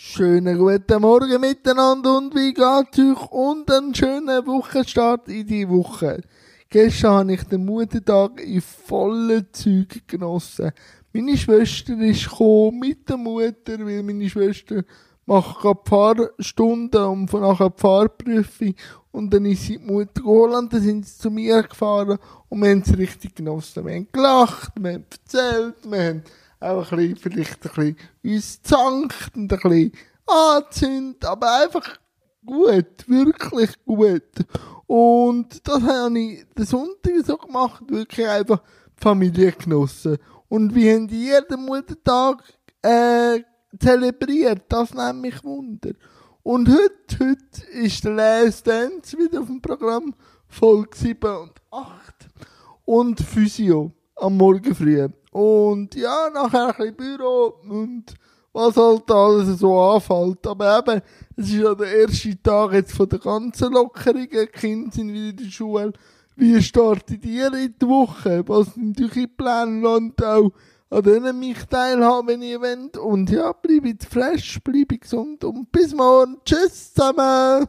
Schönen guten Morgen miteinander und wie geht's euch? Und einen schönen Wochenstart in die Woche. Gestern habe ich den Muttertag in vollen Zügen genossen. Meine Schwester ist gekommen mit der Mutter, weil meine Schwester macht gerade Fahrstunden und von nachher die Fahrprüfung. Und dann ist sie die Mutter geholt dann sind sie zu mir gefahren und wir haben es richtig genossen. Wir haben gelacht, wir haben erzählt, wir haben auch ein bisschen, vielleicht ein bisschen uns zankt und ein bisschen angezündet, aber einfach gut, wirklich gut. Und das habe ich den Sonntag so gemacht, wirklich einfach Familie genossen. Und wie haben die jeden Muttertag äh, zelebriert, das nimmt mich Wunder. Und heute, heute ist der Last Dance wieder auf dem Programm, Folge 7 und 8. Und Physio am Morgen früh. Und ja, nachher ein bisschen Büro und was halt alles so anfällt. Aber eben, es ist ja der erste Tag jetzt von der ganzen Lockerung. Die Kinder sind wieder in der Schule. Wie startet ihr in die Woche? Was sind eure Pläne? Und auch an denen mich teilhaben, wenn ihr wollt. Und ja, bleibt fresh, bleibt gesund und bis morgen. Tschüss zusammen!